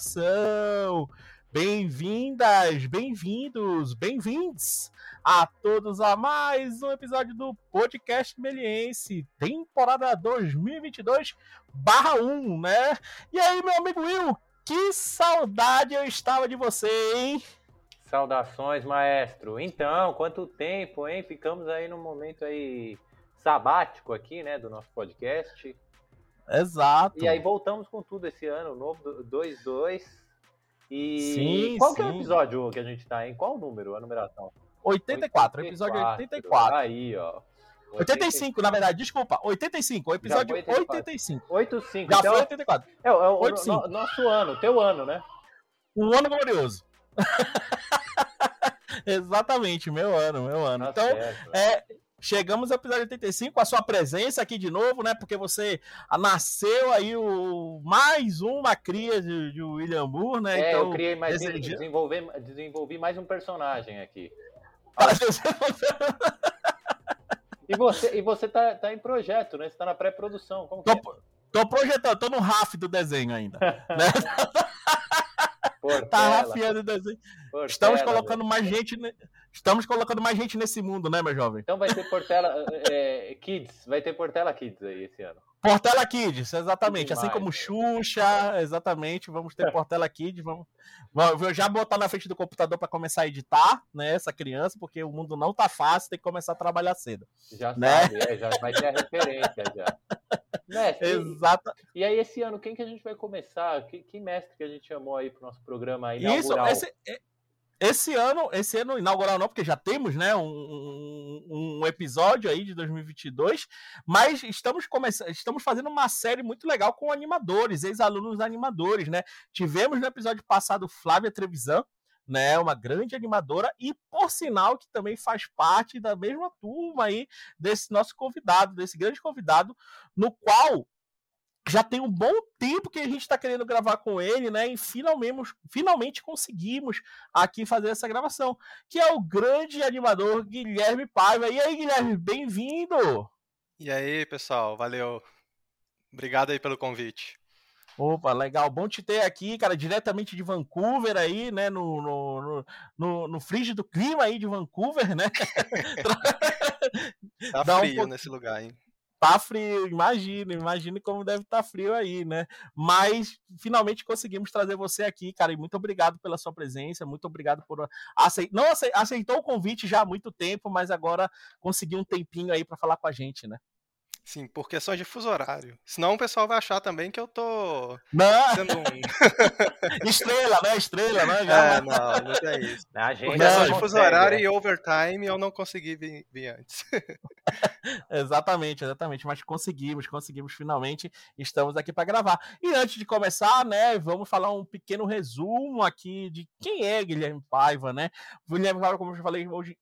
coração. Bem-vindas, bem-vindos, bem-vindos a todos a mais um episódio do Podcast Meliense, temporada 2022 barra 1, né? E aí, meu amigo Will, que saudade eu estava de você, hein? Saudações, maestro. Então, quanto tempo, hein? Ficamos aí num momento aí sabático aqui, né, do nosso podcast. Exato. E aí voltamos com tudo esse ano, novo 2-2. E Sim, qual que é o sim. episódio que a gente tá em? Qual o número, a numeração? 84, episódio 84. Aí, ó. 85, na verdade, desculpa, 85, o episódio Já foi 85. 85. Já então, foi 84. é, é o 85. no- nosso ano, teu ano, né? Um ano glorioso. Exatamente, meu ano, meu ano. Tá Então, certo. é, chegamos ao episódio 85 com a sua presença aqui de novo, né? Porque você nasceu aí o, mais uma cria de, de William Moore, né? É, então, eu criei mais, desenvolver, desenvolvi mais um personagem aqui. E você, e você tá, tá em projeto, né? Você tá na pré-produção. Como que é? tô, tô projetando, tô no RAF do desenho ainda. né? Portela, Tá rafiando o desenho. Portela, Estamos velho. colocando mais gente. Estamos colocando mais gente nesse mundo, né, meu jovem? Então vai ter Portela é, Kids, vai ter Portela Kids aí esse ano. Portela Kids, exatamente. Assim como velho. Xuxa, exatamente. Vamos ter Portela Kids. Vamos, vou já botar na frente do computador para começar a editar, né? Essa criança, porque o mundo não tá fácil, tem que começar a trabalhar cedo. Já Né? sabe, é, já vai ter a referência já. Mestre, e- Exata. e aí esse ano, quem que a gente vai começar? Que, que mestre que a gente chamou aí pro nosso programa aí Isso, inaugural? esse, esse ano, esse ano inaugural não, porque já temos, né, um, um- episódio aí de 2022, mas estamos começando, estamos fazendo uma série muito legal com animadores, ex-alunos animadores, né? Tivemos no episódio passado Flávia Trevisan, né, uma grande animadora e por sinal que também faz parte da mesma turma aí desse nosso convidado, desse grande convidado, no qual já tem um bom tempo que a gente está querendo gravar com ele, né? E finalmente, finalmente conseguimos aqui fazer essa gravação, que é o grande animador Guilherme Paiva. E aí, Guilherme, bem-vindo! E aí, pessoal, valeu. Obrigado aí pelo convite. Opa, legal, bom te ter aqui, cara, diretamente de Vancouver aí, né, no, no, no, no, frígido clima aí de Vancouver, né? Tá Dá um frio pouco- nesse lugar, hein? Tá frio, imagina, imagine como deve estar frio aí, né? Mas finalmente conseguimos trazer você aqui, cara, e muito obrigado pela sua presença, muito obrigado por aceitar, não acei- aceitou o convite já há muito tempo, mas agora conseguiu um tempinho aí para falar com a gente, né? Sim, por questões de fuso horário. Senão o pessoal vai achar também que eu tô Não, sendo um. estrela, né? Estrela, né? Já- É, não, não é isso. A gente Por questões não de fuso horário né? e overtime eu não consegui vir, vir antes. Exatamente, exatamente. Mas conseguimos, conseguimos finalmente. Estamos aqui para gravar. E antes de começar, né, vamos falar um pequeno resumo aqui de quem é Guilherme Paiva, né? Guilherme Paiva, como eu já falei, hoje,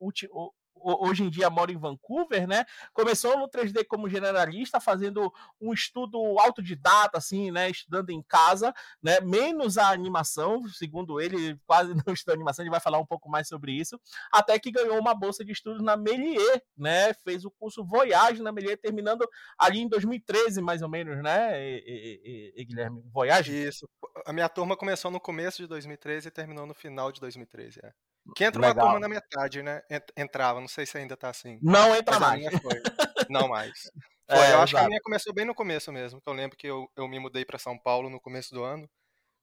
hoje em dia mora em Vancouver, né? Começou no 3D como generalista, fazendo um estudo autodidata, assim, né? Estudando em casa, né? Menos a animação, segundo ele, quase não estuda animação, ele vai falar um pouco mais sobre isso até que ganhou uma bolsa de estudos na Melier, né? Fez o curso Voyage na Melier, terminando ali em 2013, mais ou menos, né, e- e- e, Guilherme? Voyage? Isso. A minha turma começou no começo de 2013 e terminou no final de 2013. É. Que entra uma Legal. turma na metade, né? Ent- Entrava, não sei se ainda tá assim. Não entra mais. foi. Não mais. É, Foi, eu acho que a exato. minha começou bem no começo mesmo, que eu lembro que eu, eu me mudei para São Paulo no começo do ano.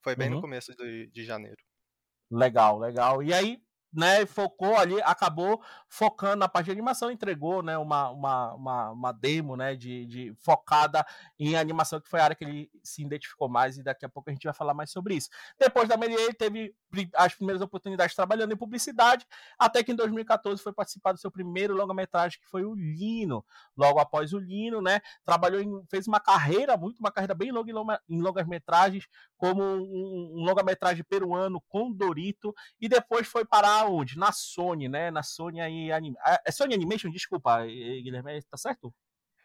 Foi bem Uhum. no começo de, de janeiro. Legal, legal. E aí, né, focou ali, acabou focando na parte de animação, entregou, né, uma, uma, uma, uma demo, né, de, de focada em animação, que foi a área que ele se identificou mais, e daqui a pouco a gente vai falar mais sobre isso. Depois da Melier, ele teve as primeiras oportunidades trabalhando em publicidade, até que em 2014 foi participar do seu primeiro longa-metragem, que foi o Lino. Logo após o Lino, né, trabalhou em, fez uma carreira, muito, uma carreira bem longa em longa- em longas-metragens, como um, um longa-metragem peruano com Dorito, e depois foi parar onde? Na Sony, né? Na Sony aí. Anim... É Sony Animation, desculpa, Guilherme, tá certo?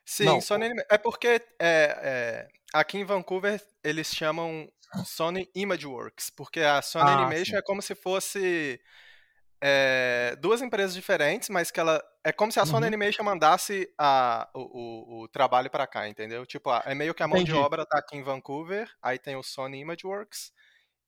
Sim, Não, Sony Anima- é porque é, é, aqui em Vancouver eles chamam Sony Imageworks, porque a Sony Ah, Animation sim. é como se fosse é, duas empresas diferentes, mas que ela é como se a Sony Uhum. Animation mandasse a, o, o, o trabalho para cá, entendeu? Tipo, é meio que a mão de Entendi. obra tá aqui em Vancouver, aí tem o Sony Imageworks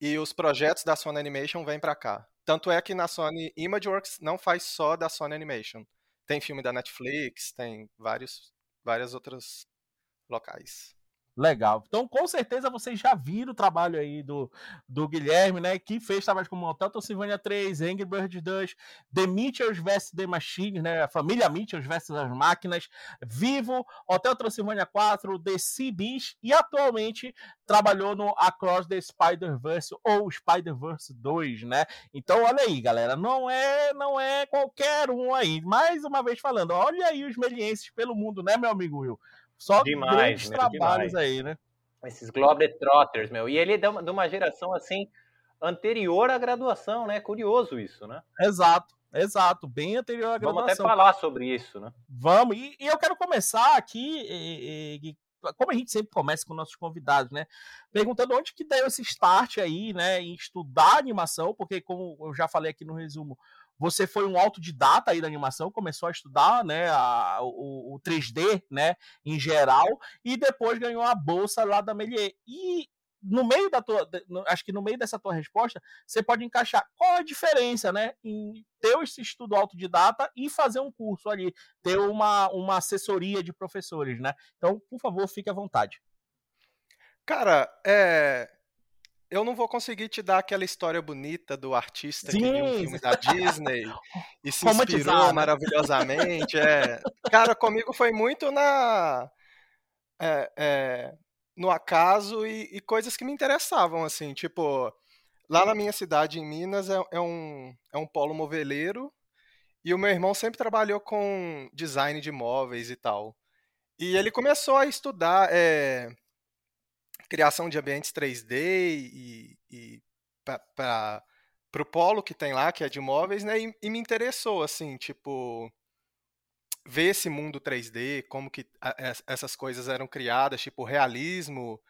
e os projetos da Sony Animation vêm para cá. Tanto é que na Sony Imageworks não faz só da Sony Animation. Tem filme da Netflix, tem vários várias outras locais. Legal. Então, com certeza, vocês já viram o trabalho aí do, do Guilherme, né? Que fez trabalhos como Hotel Transylvania 3, Angry Birds 2, The Mitchells vs. The Machines, né? A família Mitchells vs. as máquinas, Vivo, Hotel Transylvania 4, The Sea Beast e atualmente trabalhou no Across the Spider-Verse ou Spider-Verse 2, né? Então, olha aí, galera, não é, não é qualquer um aí. Mais uma vez falando, olha aí os melienses pelo mundo, né, meu amigo Will? Só Demais, grandes meu, trabalhos demais. aí, né? Esses Globetrotters, meu. E ele é de uma, geração, assim, anterior à graduação, né? Curioso isso, né? Exato, exato, bem anterior à Vamos até graduação. falar sobre isso, né? Vamos, e, e eu quero começar aqui, eh, Gui, como a gente sempre começa com nossos convidados, né? Perguntando onde que deu esse start aí, né? Em estudar animação, porque como eu já falei aqui no resumo, você foi um autodidata aí da animação, começou a estudar, né, a- o, o 3D, né, em geral, e depois ganhou a bolsa lá da Melier. E no meio da tua, acho que no meio dessa tua resposta, você pode encaixar qual a diferença, né, em ter esse estudo autodidata e fazer um curso ali, ter uma, uma assessoria de professores, né? Então, por favor, fique à vontade. Cara, é. Eu não vou conseguir te dar aquela história bonita do artista que viu um Sim, filme da Disney e se inspirou maravilhosamente. É. Cara, comigo foi muito na. é, é, no acaso e, e coisas que me interessavam, assim. Tipo, lá na minha cidade, em Minas, é, é um, é um polo moveleiro e o meu irmão sempre trabalhou com design de móveis e tal. E ele começou a estudar. É, criação de ambientes 3D e, e para o polo que tem lá, que é de móveis, né? E, e me interessou, assim, tipo, ver esse mundo 3D, como que a- es- essas coisas eram criadas, tipo, realismo.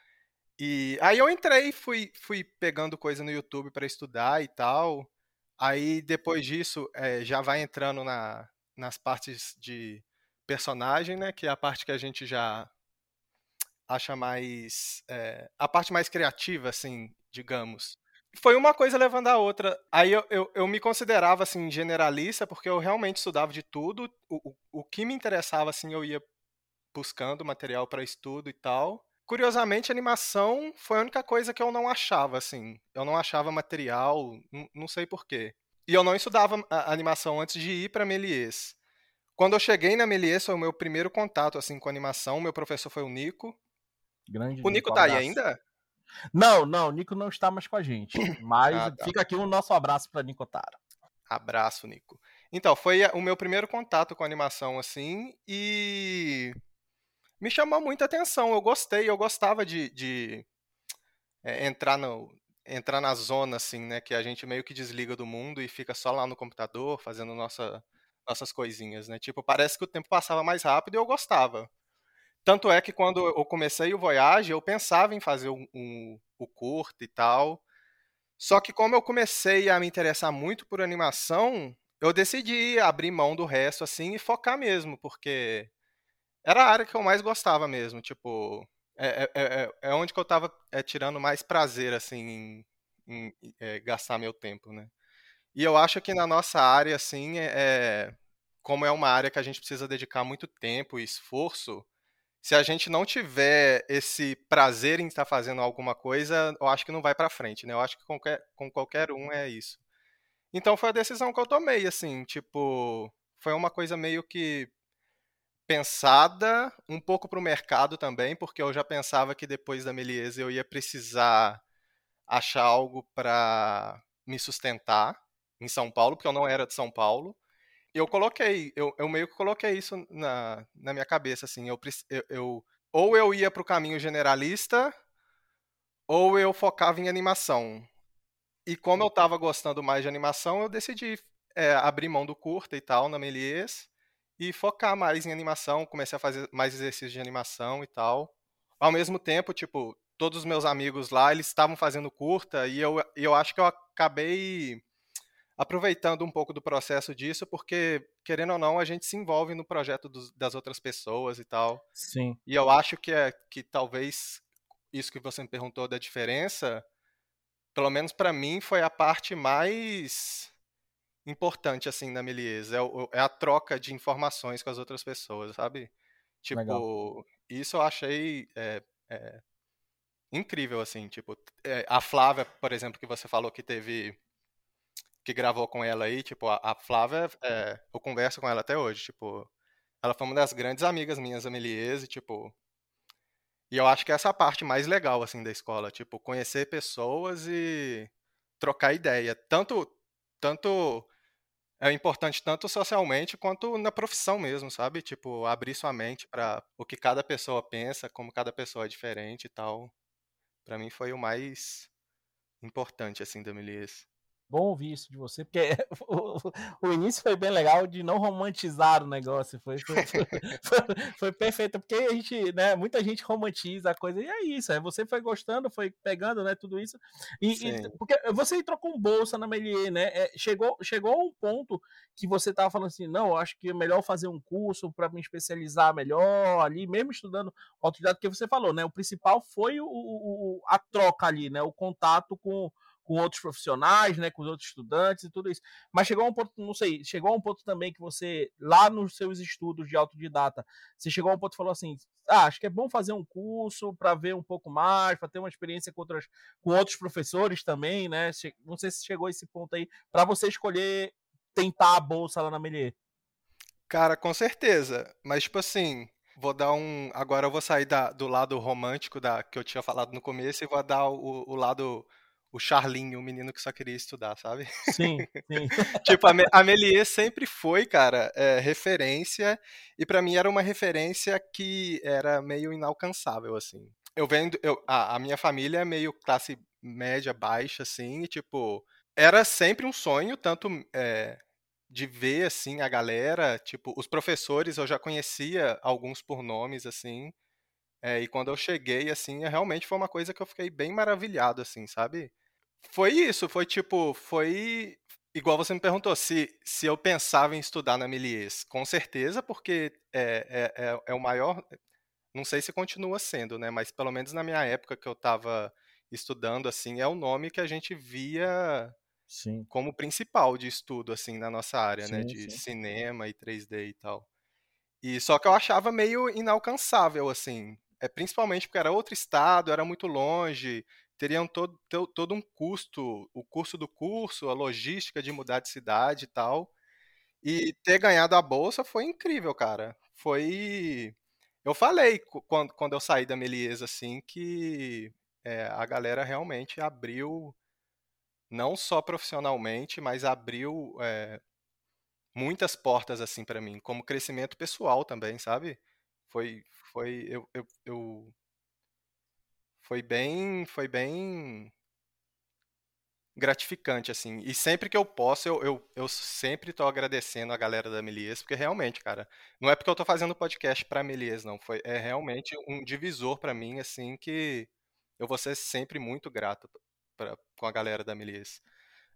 E aí eu entrei, fui, fui pegando coisa no YouTube para estudar e tal. Aí depois disso, eh, já vai entrando na, nas partes de personagem, né? Que é a parte que a gente já acha mais. é, a parte mais criativa, assim, digamos. Foi uma coisa levando a outra. Aí eu, eu, eu me considerava, assim, generalista, porque eu realmente estudava de tudo. O, o, o que me interessava, assim, eu ia buscando material para estudo e tal. Curiosamente, animação foi a única coisa que eu não achava, assim. Eu não achava material, não sei porquê. E eu não estudava animação antes de ir para Melies. Quando eu cheguei na Melies, foi o meu primeiro contato, assim, com animação. Meu professor foi o Nico. Grande O Nico tá aí ainda? Não, não, o Nico não está mais com a gente. Mas Ah, tá. fica aqui o nosso abraço para Nico Tara. Abraço, Nico. Então, foi o meu primeiro contato com animação, assim, e me chamou muita atenção. Eu gostei, eu gostava de, de, é, entrar, no, entrar na zona, assim, né, que a gente meio que desliga do mundo e fica só lá no computador, fazendo nossa, nossas coisinhas, né? Tipo, parece que o tempo passava mais rápido e eu gostava. Tanto é que quando eu comecei o Voyage, eu pensava em fazer um, um- o curto e tal. Só que como eu comecei a me interessar muito por animação, eu decidi abrir mão do resto, assim, e focar mesmo, porque era a área que eu mais gostava mesmo, tipo, é, é- é- é onde que eu tava é, tirando mais prazer, assim, em, em, é, gastar meu tempo, né? E eu acho que na nossa área, assim, é, é- como é uma área que a gente precisa dedicar muito tempo e esforço, se a gente não tiver esse prazer em estar fazendo alguma coisa, eu acho que não vai pra frente, né? Eu acho que com qualquer, com qualquer um é isso. Então foi a decisão que eu tomei, assim, tipo, foi uma coisa meio que pensada, um pouco pro mercado também, porque eu já pensava que depois da Meliese eu ia precisar achar algo pra me sustentar em São Paulo, porque eu não era de São Paulo. Eu coloquei, eu, eu meio que coloquei isso na, na minha cabeça, assim, eu, eu, eu- ou eu ia pro caminho generalista, ou eu focava em animação. E como eu tava gostando mais de animação, eu decidi é, abrir mão do curta e tal na Melies e focar mais em animação, comecei a fazer mais exercícios de animação e tal. Ao mesmo tempo, tipo, todos os meus amigos lá, eles estavam fazendo curta e eu, eu acho que eu acabei aproveitando um pouco do processo disso, porque, querendo ou não, a gente se envolve no projeto dos, das outras pessoas e tal. Sim. E eu acho que é que talvez isso que você me perguntou da diferença, pelo menos para mim, foi a parte mais importante, assim, da Melies. É, é, a troca de informações com as outras pessoas, sabe? Tipo, Legal. isso eu achei é, é, incrível, assim, tipo, é, a Flávia, por exemplo, que você falou que teve que gravou com ela aí, tipo, a, a Flávia, é, eu converso com ela até hoje, tipo, ela foi uma das grandes amigas minhas, Ameliese, tipo, e eu acho que essa é a parte mais legal, assim, da escola, tipo, conhecer pessoas e trocar ideia, tanto, tanto, é importante tanto socialmente quanto na profissão mesmo, sabe? Tipo, abrir sua mente para o que cada pessoa pensa, como cada pessoa é diferente e tal. Para mim foi o mais importante, assim, da Melies bom ouvir isso de você, porque o, o, início foi bem legal de não romantizar o negócio. Foi, foi, foi, foi, perfeito, porque a gente, né, muita gente romantiza a coisa, e é isso, é, você foi gostando, foi pegando, né, tudo isso. E, e porque você entrou com bolsa na Melier, né? É, chegou, chegou a um ponto que você tava falando assim, não, acho que é melhor fazer um curso para me especializar melhor ali, mesmo estudando autoridade, que você falou, né? O principal foi o, o, a troca ali, né? O contato com com outros profissionais, né, com os outros estudantes e tudo isso. Mas chegou a um ponto, não sei, chegou a um ponto também que você, lá nos seus estudos de autodidata, você chegou a um ponto e falou assim: ah, acho que é bom fazer um curso para ver um pouco mais, para ter uma experiência com, outras, com outros professores também, né? Não sei se chegou a esse ponto aí, para você escolher tentar a bolsa lá na Melier. Cara, com certeza. Mas, tipo assim, vou dar um. Agora eu vou sair da, do lado romântico da que eu tinha falado no começo e vou dar o, o lado o Charlinho, o menino que só queria estudar, sabe? Sim, sim. tipo, a, a Melier sempre foi, cara, é, referência, e para mim era uma referência que era meio inalcançável, assim. Eu vendo, eu, a, a minha família é meio classe média, baixa, assim, e tipo, era sempre um sonho, tanto é, de ver, assim, a galera, tipo, os professores eu já conhecia alguns por nomes, assim, é, e quando eu cheguei, assim, realmente foi uma coisa que eu fiquei bem maravilhado, assim, sabe? Foi isso, foi tipo, foi igual você me perguntou se, se eu pensava em estudar na Melies. Com certeza, porque é, é, é, é, o maior. Não sei se continua sendo, né? Mas pelo menos na minha época que eu estava estudando, assim, é o nome que a gente via sim. como principal de estudo, assim, na nossa área, né? sim, né? De sim. cinema e 3D e tal. E só que eu achava meio inalcançável, assim. É, principalmente porque era outro estado, era muito longe, teriam todo, todo um custo, o custo do curso, a logística de mudar de cidade e tal. E ter ganhado a bolsa foi incrível, cara. Foi. Eu falei quando, quando eu saí da Meliesa, assim, que é, a galera realmente abriu, não só profissionalmente, mas abriu é, muitas portas, assim, para mim, como crescimento pessoal também, sabe? Foi. foi eu, eu, eu foi bem, foi bem gratificante, assim. E sempre que eu posso, eu, eu, eu sempre tô agradecendo a galera da Melies, porque realmente, cara, não é porque eu tô fazendo podcast pra Melies, não. Foi, é realmente um divisor para mim, assim, que eu vou ser sempre muito grato pra, com a galera da Melies.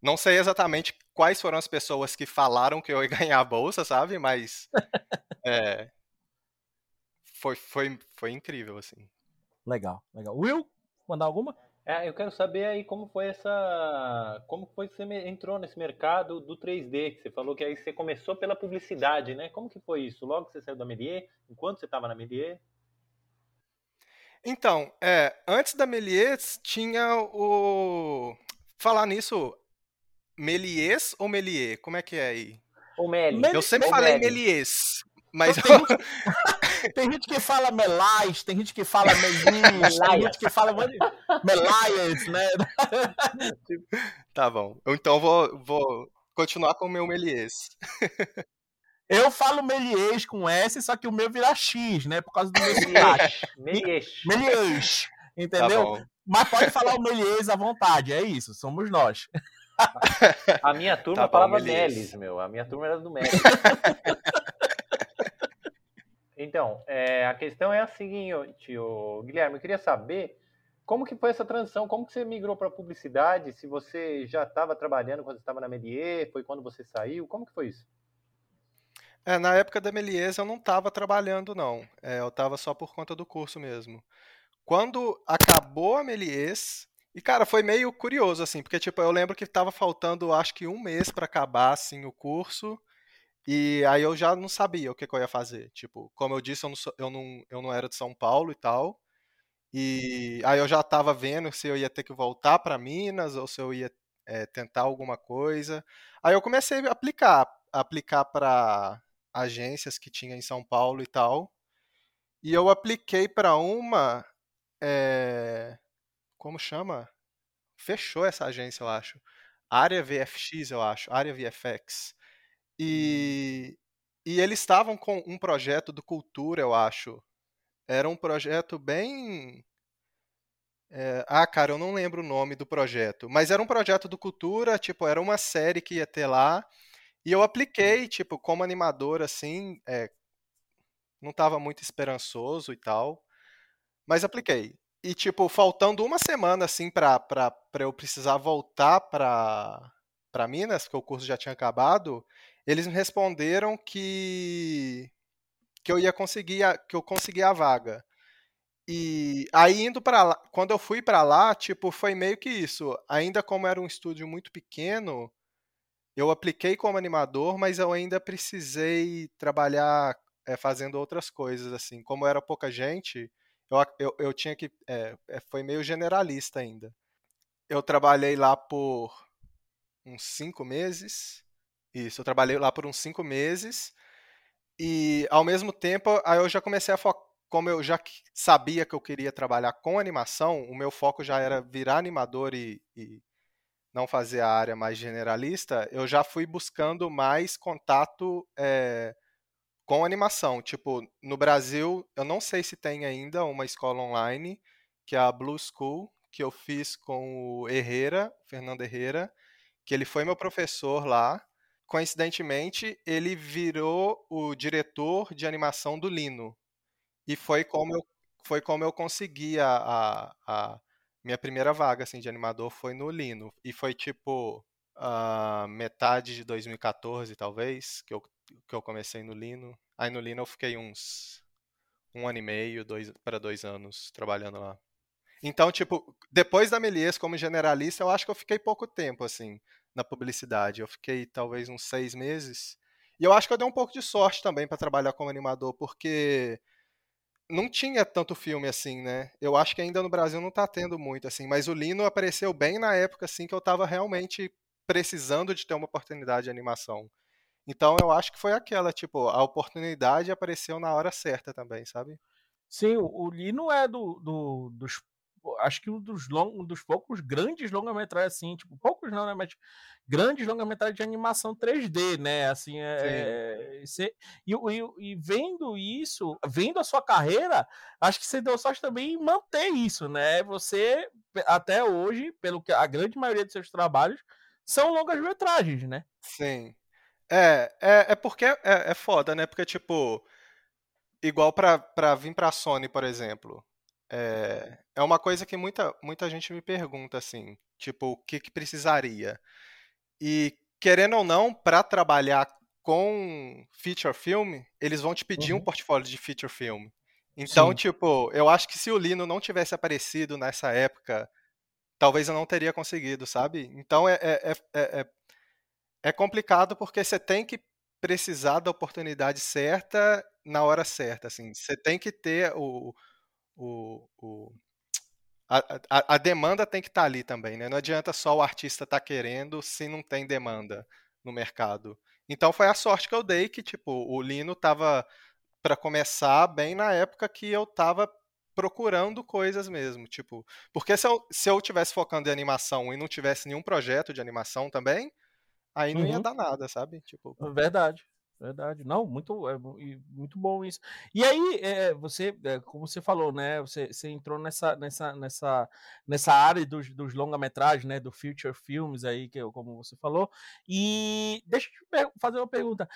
Não sei exatamente quais foram as pessoas que falaram que eu ia ganhar a bolsa, sabe? Mas é, foi, foi, foi incrível, assim. Legal, legal. Will, mandar alguma? É, eu quero saber aí como foi essa. Como foi que você entrou nesse mercado do 3D, que você falou que aí você começou pela publicidade, né? Como que foi isso? Logo que você saiu da Melier, enquanto você estava na Melier? Então, é, antes da Melier tinha o. Falar nisso, Melies ou Melier? Como é que é aí? O Meli. Eu sempre ou falei Melies. Mas então, tem, gente, que fala Melais, tem gente que fala Melinhos, tem gente que fala Melaias, né? Tá bom. Então vou, vou continuar com o meu Melies. Eu falo Melies com S, só que o meu vira X, né? Por causa do meu Melies. Melies. Melies. Entendeu? Tá Mas pode falar o Melies à vontade, é isso, somos nós. A minha turma tá falava Melis, meu. A minha turma era do Melis. Então, é, a questão é a seguinte, o Guilherme, eu queria saber como que foi essa transição? Como que você migrou para publicidade? Se você já estava trabalhando quando estava na Melier, foi quando você saiu? Como que foi isso? É, na época da Melies eu não estava trabalhando, não. É, eu estava só por conta do curso mesmo. Quando acabou a Melies, e cara, foi meio curioso, assim, porque tipo, eu lembro que estava faltando acho que um mês para acabar, assim, o curso, e aí eu já não sabia o que, que eu ia fazer. Tipo, como eu disse, eu não, eu não, eu não era de São Paulo e tal, e aí eu já estava vendo se eu ia ter que voltar para Minas ou se eu ia é, tentar alguma coisa. Aí eu comecei a aplicar, aplicar para agências que tinha em São Paulo e tal. E eu apliquei para uma. É, como chama? Fechou essa agência, eu acho. Área VFX, eu acho. Área VFX. E, e eles estavam com um projeto do Cultura, eu acho. Era um projeto bem. É, ah, cara, eu não lembro o nome do projeto. Mas era um projeto do Cultura, tipo, era uma série que ia ter lá. E eu apliquei, tipo, como animador, assim, é, não estava muito esperançoso e tal, mas apliquei. E, tipo, faltando uma semana, assim, pra, pra, pra eu precisar voltar pra, pra Minas, porque o curso já tinha acabado, eles me responderam que, que eu ia conseguir, a, que eu consegui a vaga. E aí indo para lá, quando eu fui para lá, tipo, foi meio que isso. Ainda como era um estúdio muito pequeno, eu apliquei como animador, mas eu ainda precisei trabalhar é, fazendo outras coisas, assim. Como era pouca gente, eu, eu, eu tinha que. É, foi meio generalista ainda. Eu trabalhei lá por uns cinco meses. Isso, eu trabalhei lá por uns cinco meses. E ao mesmo tempo, aí eu já comecei a focar. Como eu já sabia que eu queria trabalhar com animação, o meu foco já era virar animador e, e não fazer a área mais generalista, eu já fui buscando mais contato é, com animação. Tipo, no Brasil, eu não sei se tem ainda uma escola online, que é a Blue School, que eu fiz com o Herrera, Fernando Herrera, que ele foi meu professor lá. Coincidentemente, ele virou o diretor de animação do Lino. E foi como eu, foi como eu consegui a, a, a minha primeira vaga assim, de animador foi no Lino. E foi tipo uh, metade de 2014, talvez, que eu, que eu comecei no Lino. Aí no Lino eu fiquei uns um ano e meio, dois para dois anos trabalhando lá. Então, tipo, depois da Melies como generalista, eu acho que eu fiquei pouco tempo, assim, na publicidade. Eu fiquei talvez uns seis meses. E eu acho que eu dei um pouco de sorte também para trabalhar como animador, porque não tinha tanto filme assim, né? Eu acho que ainda no Brasil não tá tendo muito assim, mas o Lino apareceu bem na época assim que eu tava realmente precisando de ter uma oportunidade de animação. Então eu acho que foi aquela, tipo, a oportunidade apareceu na hora certa também, sabe? Sim, o Lino é do, do dos acho que um dos, long, um dos poucos grandes longa-metragens, assim, tipo, poucos não, né, mas grandes longa-metragens de animação 3D, né, assim, é, é e, e, e, vendo isso, vendo a sua carreira, acho que você deu sorte também em manter isso, né, você, até hoje, pelo que a grande maioria dos seus trabalhos, são longas-metragens, né? Sim. É, é, é porque é, é foda, né, porque, tipo, igual pra, pra vir pra Sony, por exemplo, é, é uma coisa que muita, muita gente me pergunta, assim, tipo, o que, que precisaria? E, querendo ou não, para trabalhar com feature film, eles vão te pedir uhum. um portfólio de feature film. Então, Sim. tipo, eu acho que se o Lino não tivesse aparecido nessa época, talvez eu não teria conseguido, sabe? Então é, é, é, é, é complicado porque você tem que precisar da oportunidade certa na hora certa, assim. Você tem que ter o, o, o a, a, a, demanda tem que estar tá ali também, né? Não adianta só o artista estar tá querendo se não tem demanda no mercado. Então foi a sorte que eu dei que, tipo, o Lino tava para começar bem na época que eu tava procurando coisas mesmo, tipo, porque se eu, se eu tivesse focando em animação e não tivesse nenhum projeto de animação também, aí não uhum. ia dar nada, sabe? Tipo, verdade. Verdade. Não, muito, é, muito bom isso. E aí, é, você, é, como você falou, né? Você, você entrou nessa, nessa, nessa, nessa área dos, dos longa-metragens, né? Do Future Films aí, que como você falou. E deixa eu te fazer uma pergunta.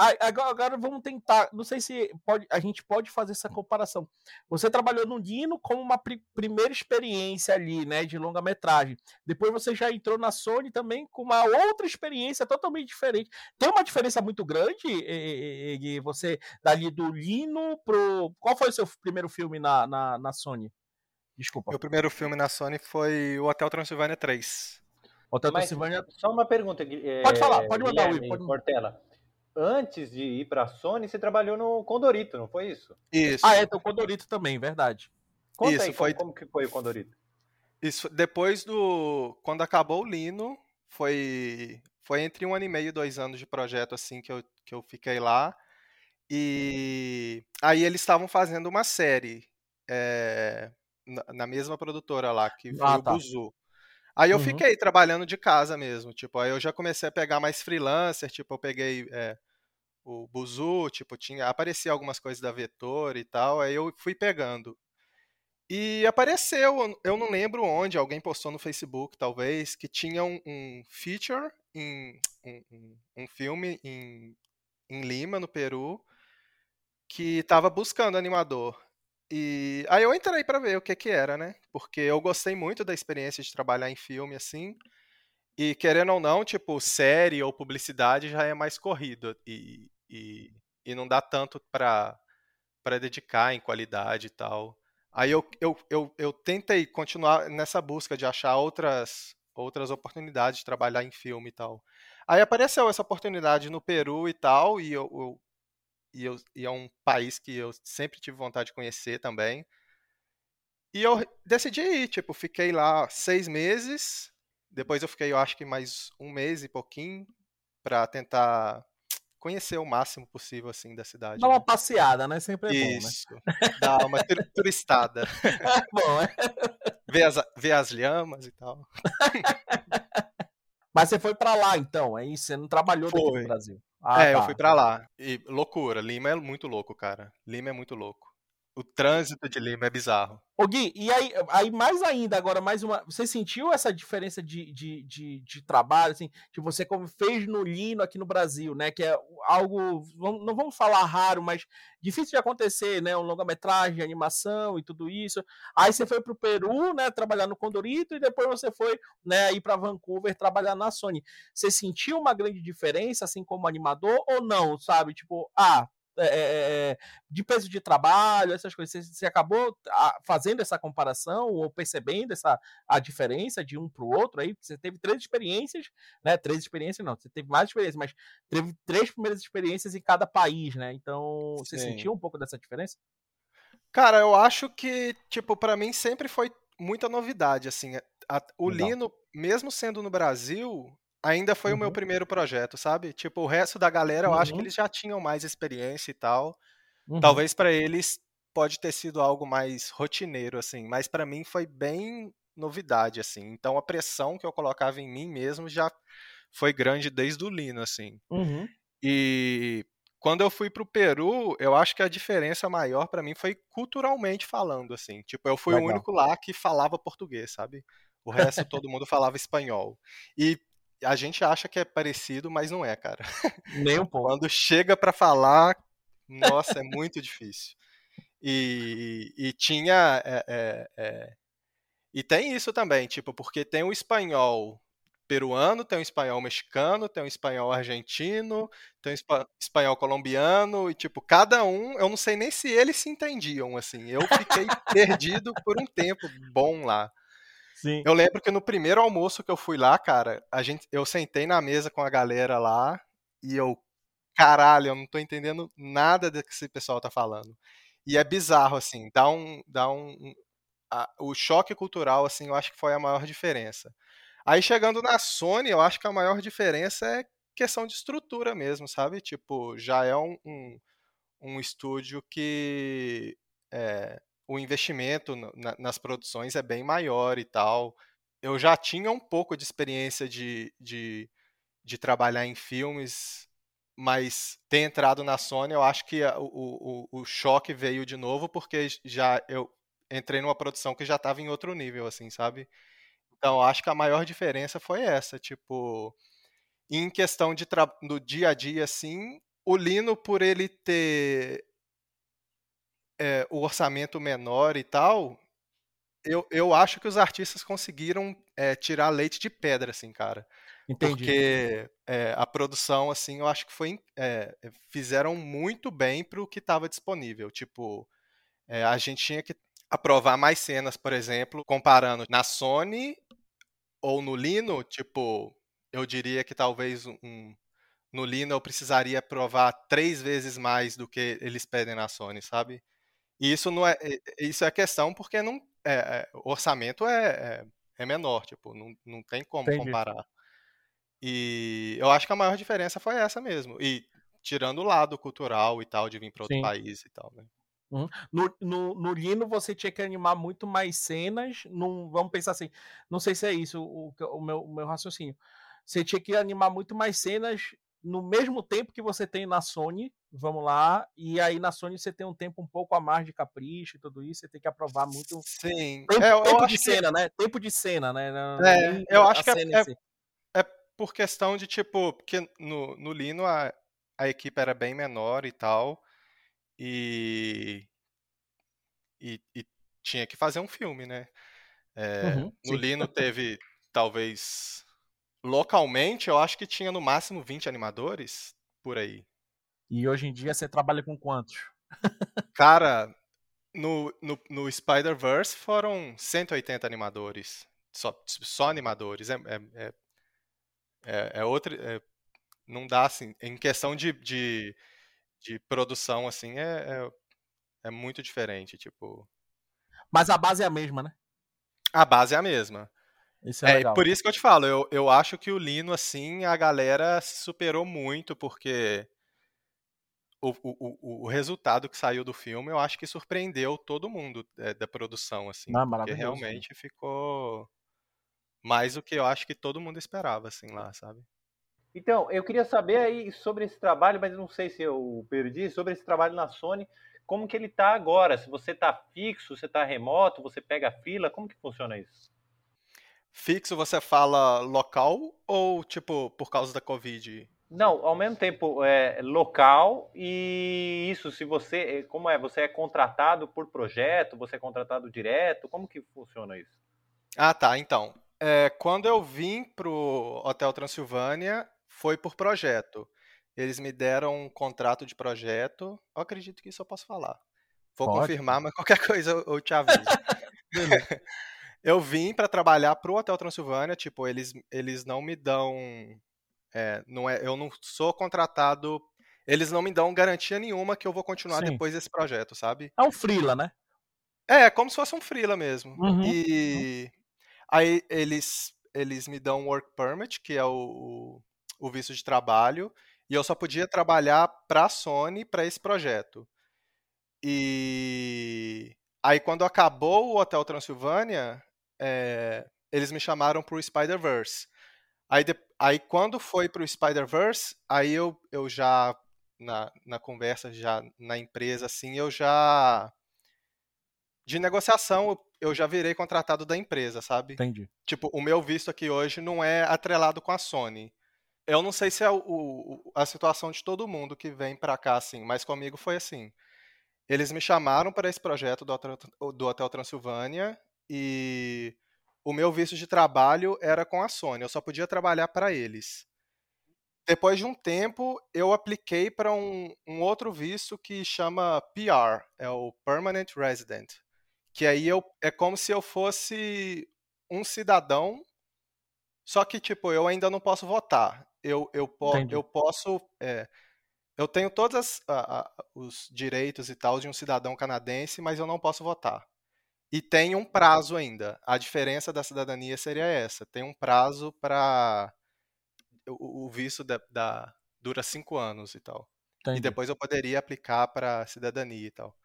Agora, agora, vamos tentar. Não sei se pode, a gente pode fazer essa comparação. Você trabalhou no Dino como uma pri primeira experiência ali, né, de longa-metragem. Depois você já entrou na Sony também com uma outra experiência totalmente diferente. Tem uma diferença muito grande, e, e, e você dali do Lino pro. Qual foi o seu primeiro filme na, na, na Sony? Desculpa. Meu primeiro filme na Sony foi o Hotel Transilvânia 3. Hotel Mas, Transilvânia. Só uma pergunta. É, pode falar, pode mandar, Will. Pode... Portela antes de ir para a Sony, você trabalhou no Condorito, não foi isso? Isso. Ah, é, tem o Condorito também, verdade. Conta isso, aí, foi... como, como que foi o Condorito? Isso, depois do... Quando acabou o Lino, foi... Foi entre um ano e meio e dois anos de projeto, assim, que eu, que eu fiquei lá. E aí eles estavam fazendo uma série é... na, na, mesma produtora lá, que foi ah, o tá. Buzu. Aí eu uhum. fiquei trabalhando de casa mesmo, tipo, aí eu já comecei a pegar mais freelancer, tipo, eu peguei é, o Buzu, tipo, tinha, aparecia algumas coisas da Vetor e tal, aí eu fui pegando. E apareceu, eu não lembro onde, alguém postou no Facebook, talvez, que tinha um, um feature, em, um, um, filme em, em Lima, no Peru, que estava buscando animador. E aí eu entrei para ver o que que era, né? Porque eu gostei muito da experiência de trabalhar em filme assim. E querendo ou não, tipo, série ou publicidade já é mais corrido e, e, e não dá tanto para para dedicar em qualidade e tal. Aí eu, eu, eu, eu tentei continuar nessa busca de achar outras outras oportunidades de trabalhar em filme e tal. Aí apareceu essa oportunidade no Peru e tal, e eu, eu e, eu, e é um país que eu sempre tive vontade de conhecer também. E eu decidi ir, tipo, fiquei lá seis meses, depois eu fiquei, eu acho que mais um mês e pouquinho, para tentar conhecer o máximo possível, assim, da cidade. Dar uma né? passeada, né? Sempre é Isso. bom, né? Dar uma turistada. É bom, é? Ver as, ver as lhamas e tal. Mas você foi para lá, então, é isso? Você não trabalhou foi. daqui no Brasil? Ah, é, tá. eu fui para lá. E loucura, Lima é muito louco, cara. Lima é muito louco. O trânsito de Lima é bizarro. Ô Gui, e aí, aí mais ainda, agora mais uma. Você sentiu essa diferença de, de, de, de trabalho, assim, que você como fez no Lino aqui no Brasil, né? Que é algo, não vamos falar raro, mas difícil de acontecer, né? Um longa-metragem, animação e tudo isso. Aí você foi para o Peru, né? Trabalhar no Condorito, e depois você foi, né, ir para Vancouver trabalhar na Sony. Você sentiu uma grande diferença, assim, como animador, ou não, sabe? Tipo, ah, é, é, é, de peso de trabalho, essas coisas. Você, você, acabou ah, fazendo essa comparação ou percebendo essa a diferença de um para o outro aí? Você teve três experiências, né? Três experiências não, você teve mais experiências, mas teve três primeiras experiências em cada país, né? Então, você Sim. sentiu um pouco dessa diferença? Cara, eu acho que, tipo, para mim sempre foi muita novidade, assim. A, o Legal. Lino, mesmo sendo no Brasil, ainda foi uhum. o meu uhum. primeiro projeto, sabe? Tipo, o resto da galera, eu uhum. acho que uhum. eles já tinham mais experiência e tal. Uhum. Talvez para eles pode ter sido algo mais rotineiro, assim, mas para mim foi bem novidade, assim. Então a pressão que eu colocava em mim mesmo já foi grande desde o Lino, assim. Uhum. E quando eu fui pro Peru, eu acho que a diferença maior para mim foi culturalmente falando, assim. Tipo, eu fui Legal. o único lá que falava português, sabe? O resto todo mundo falava espanhol. E a gente acha que é parecido, mas não é, cara. Nem um pouco. Quando chega para falar, nossa, é muito difícil. E, e tinha. É, é, é, e tem isso também, tipo, porque tem o espanhol peruano, tem o espanhol mexicano, tem o espanhol argentino, tem o espanhol colombiano, e tipo, cada um, eu não sei nem se eles se entendiam, assim. Eu fiquei perdido por um tempo bom lá. Sim. Eu lembro que no primeiro almoço que eu fui lá, cara, a gente, eu sentei na mesa com a galera lá e eu, caralho, eu não tô entendendo nada do que esse pessoal tá falando. E é bizarro, assim, dá um. Dá um, a, o choque cultural, assim, eu acho que foi a maior diferença. Aí chegando na Sony, eu acho que a maior diferença é questão de estrutura mesmo, sabe? Tipo, já é um, um, um estúdio que é, o investimento na, nas produções é bem maior e tal. Eu já tinha um pouco de experiência de, de, de trabalhar em filmes, mas ter entrado na Sony, eu acho que o, o, o choque veio de novo, porque já eu entrei numa produção que já estava em outro nível, assim, sabe? Então, acho que a maior diferença foi essa, tipo, em questão de do dia a dia, assim, o Lino, por ele ter é, o orçamento menor e tal, eu, eu acho que os artistas conseguiram é, tirar leite de pedra, assim, cara. Entendi. Porque é, a produção, assim, eu acho que foi. Fizeram muito bem pro que estava disponível. Tipo, a gente tinha que aprovar mais cenas, por exemplo, comparando na Sony ou no Lino, tipo, eu diria que talvez um, no Lino eu precisaria aprovar três vezes mais do que eles pedem na Sony, sabe? E isso não é, isso é questão porque não, é, é, o orçamento é, é, é, menor, tipo, não, não tem como Entendi. comparar. E eu acho que a maior diferença foi essa mesmo. E tirando o lado cultural e tal, de vir para outro Sim. país e tal, né? Uhum. No, no, no, Lino você tinha que animar muito mais cenas. Num, vamos pensar assim, não sei se é isso o, o, meu, o meu raciocínio. Você tinha que animar muito mais cenas no mesmo tempo que você tem na Sony, vamos lá, e aí na Sony você tem um tempo um pouco a mais de capricho e tudo isso, você tem que aprovar muito. Sim, tempo, é, eu, tempo de cena, que... né? Tempo de cena, né? é, eu acho que é, é, é, por questão de tipo, porque no, no Lino a, a equipe era bem menor e tal, e, e, e tinha que fazer um filme, né? É, uhum, no Lino teve talvez localmente, eu acho que tinha no máximo 20 animadores por aí. E hoje em dia você trabalha com quantos? Cara, no, no, no Spider-Verse foram 180 animadores. Só, só animadores. É, é, é, é, é outro. É, não dá assim. Em questão de, de, de produção, assim, é, é, é muito diferente. Tipo. Mas a base é a mesma, né? A base é a mesma. Isso é, é por isso que eu te falo, eu, eu acho que o Lino, assim, a galera se superou muito, porque o, o, o, resultado que saiu do filme, eu acho que surpreendeu todo mundo é, da produção, assim. Ah, porque realmente ficou mais do que eu acho que todo mundo esperava, assim, lá, sabe? Então, eu queria saber aí sobre esse trabalho, mas não sei se eu perdi, sobre esse trabalho na Sony, como que ele tá agora? Se você tá fixo, você tá remoto, você pega fila, como que funciona isso? Fixo você fala local ou, tipo, por causa da Covid? Não, ao mesmo tempo é local e isso, se você, é, como é, você é contratado por projeto, você é contratado direto, como que funciona isso? Ah, tá, então, é, quando eu vim pro Hotel Transilvânia, foi por projeto. Eles me deram um contrato de projeto, eu acredito que isso eu posso falar. Vou Pode. confirmar, mas qualquer coisa eu, eu te aviso. Eu vim para trabalhar pro Hotel Transilvânia, tipo, eles, eles não me dão. É, não é, eu não sou contratado. Eles não me dão garantia nenhuma que eu vou continuar Sim. depois desse projeto, sabe? É um freela, né? É, como se fosse um freela mesmo. Uhum. E aí eles, eles me dão um work permit, que é o, o visto de trabalho, e eu só podia trabalhar para a Sony para esse projeto. E aí quando acabou o Hotel Transilvânia, é, eles me chamaram pro Spider-Verse. Aí, de, aí quando foi pro Spider-Verse, aí eu, eu já, na, na conversa, já na empresa, assim, eu já... De negociação, eu já virei contratado da empresa, sabe? Entendi. Tipo, o meu visto aqui hoje não é atrelado com a Sony. Eu não sei se é o, o, a situação de todo mundo que vem pra cá, assim, mas comigo foi assim. Eles me chamaram para esse projeto do do Hotel Transilvânia e o meu visto de trabalho era com a Sony, eu só podia trabalhar para eles. Depois de um tempo, eu apliquei para um, um, outro visto que chama PR, é o Permanent Resident, que aí eu, é como se eu fosse um cidadão, só que tipo eu ainda não posso votar. Eu, eu, po eu posso é, eu tenho todos os direitos e tal de um cidadão canadense, mas eu não posso votar. E tem um prazo ainda. A diferença da cidadania seria essa. Tem um prazo para o, visto da, da, dura cinco anos e tal. Entendi. E depois eu poderia aplicar para cidadania e tal.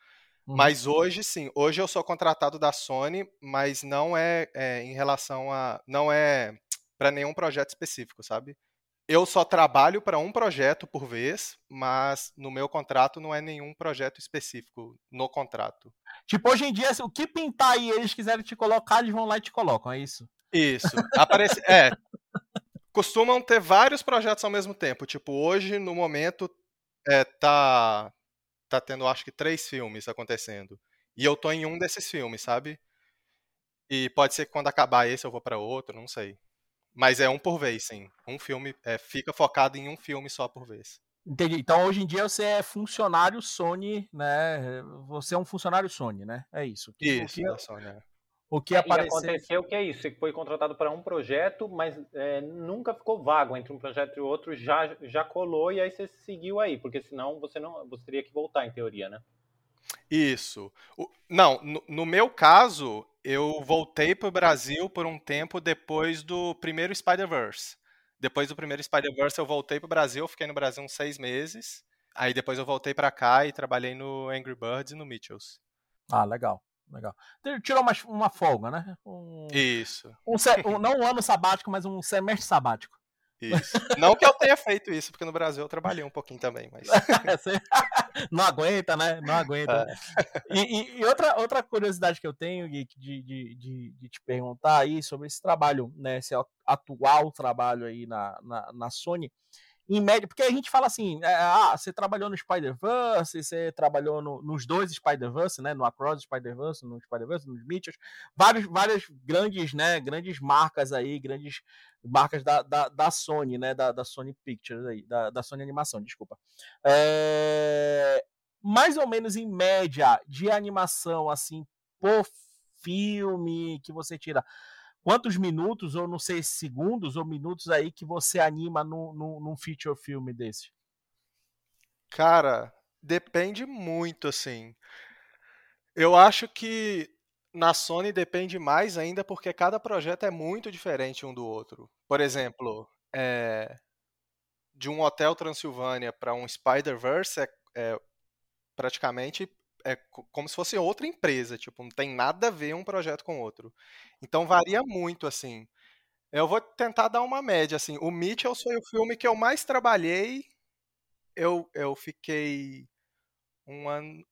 Uhum. Mas hoje sim, hoje eu sou contratado da Sony, mas não é, é em relação a, não é para nenhum projeto específico, sabe? Eu só trabalho para um projeto por vez, mas no meu contrato não é nenhum projeto específico no contrato. Tipo, hoje em dia, o que pintar aí eles quiserem te colocar, eles vão lá e te colocam, é isso? Isso. Aparece, é. Costumam ter vários projetos ao mesmo tempo. Tipo, hoje, no momento, é, tá, tá tendo, acho que, três filmes acontecendo. E eu tô em um desses filmes, sabe? E pode ser que quando acabar esse eu vou para outro, não sei. Mas é um por vez, sim. Um filme é, fica focado em um filme só por vez. Entendi. Então hoje em dia você é funcionário Sony, né? Você é um funcionário Sony, né? É isso. Isso, da Sony. É. O que apareceu... aconteceu que é isso, você foi contratado para um projeto, mas é, nunca ficou vago entre um projeto e outro, já, já colou e aí você seguiu aí, porque senão você não você teria que voltar em teoria, né? Isso. O, não, no, no, meu caso, eu voltei para o Brasil por um tempo depois do primeiro Spider-Verse. Depois do primeiro Spider-Verse, eu voltei para o Brasil, fiquei no Brasil uns seis meses. Aí depois eu voltei para cá e trabalhei no Angry Birds e no Mitchells. Ah, legal. Legal. Tirou uma, uma folga, né? Um, isso. Um, um, não um ano sabático, mas um semestre sabático. Isso. Não que eu tenha feito isso, porque no Brasil eu trabalhei um pouquinho também, mas. não aguenta, né? Não aguenta. É. E, e, outra, outra curiosidade que eu tenho, Gui, de, de, de, de, te perguntar aí sobre esse trabalho, né? Esse atual trabalho aí na, na, na Sony em média, porque a gente fala assim, é, ah, você trabalhou no Spider-Verse, você trabalhou no, nos dois Spider-Verse, né, no Across Spider-Verse, no Spider-Verse, nos Mitchells, vários, várias grandes, né, grandes marcas aí, grandes marcas da, da, da Sony, né, da, da Sony Pictures aí, da, da Sony Animação, desculpa. É, mais ou menos em média de animação, assim, por filme que você tira, quantos minutos, ou não sei, segundos ou minutos aí que você anima num, num, num feature filme desse? Cara, depende muito, assim. Eu acho que na Sony depende mais ainda porque cada projeto é muito diferente um do outro. Por exemplo, é, de um Hotel Transilvânia para um Spider-Verse é, é, praticamente é como se fosse outra empresa, tipo, não tem nada a ver um projeto com outro. Então varia muito, assim. Eu vou tentar dar uma média, assim. O Mitchell foi o filme que eu mais trabalhei. Eu, eu fiquei um ano,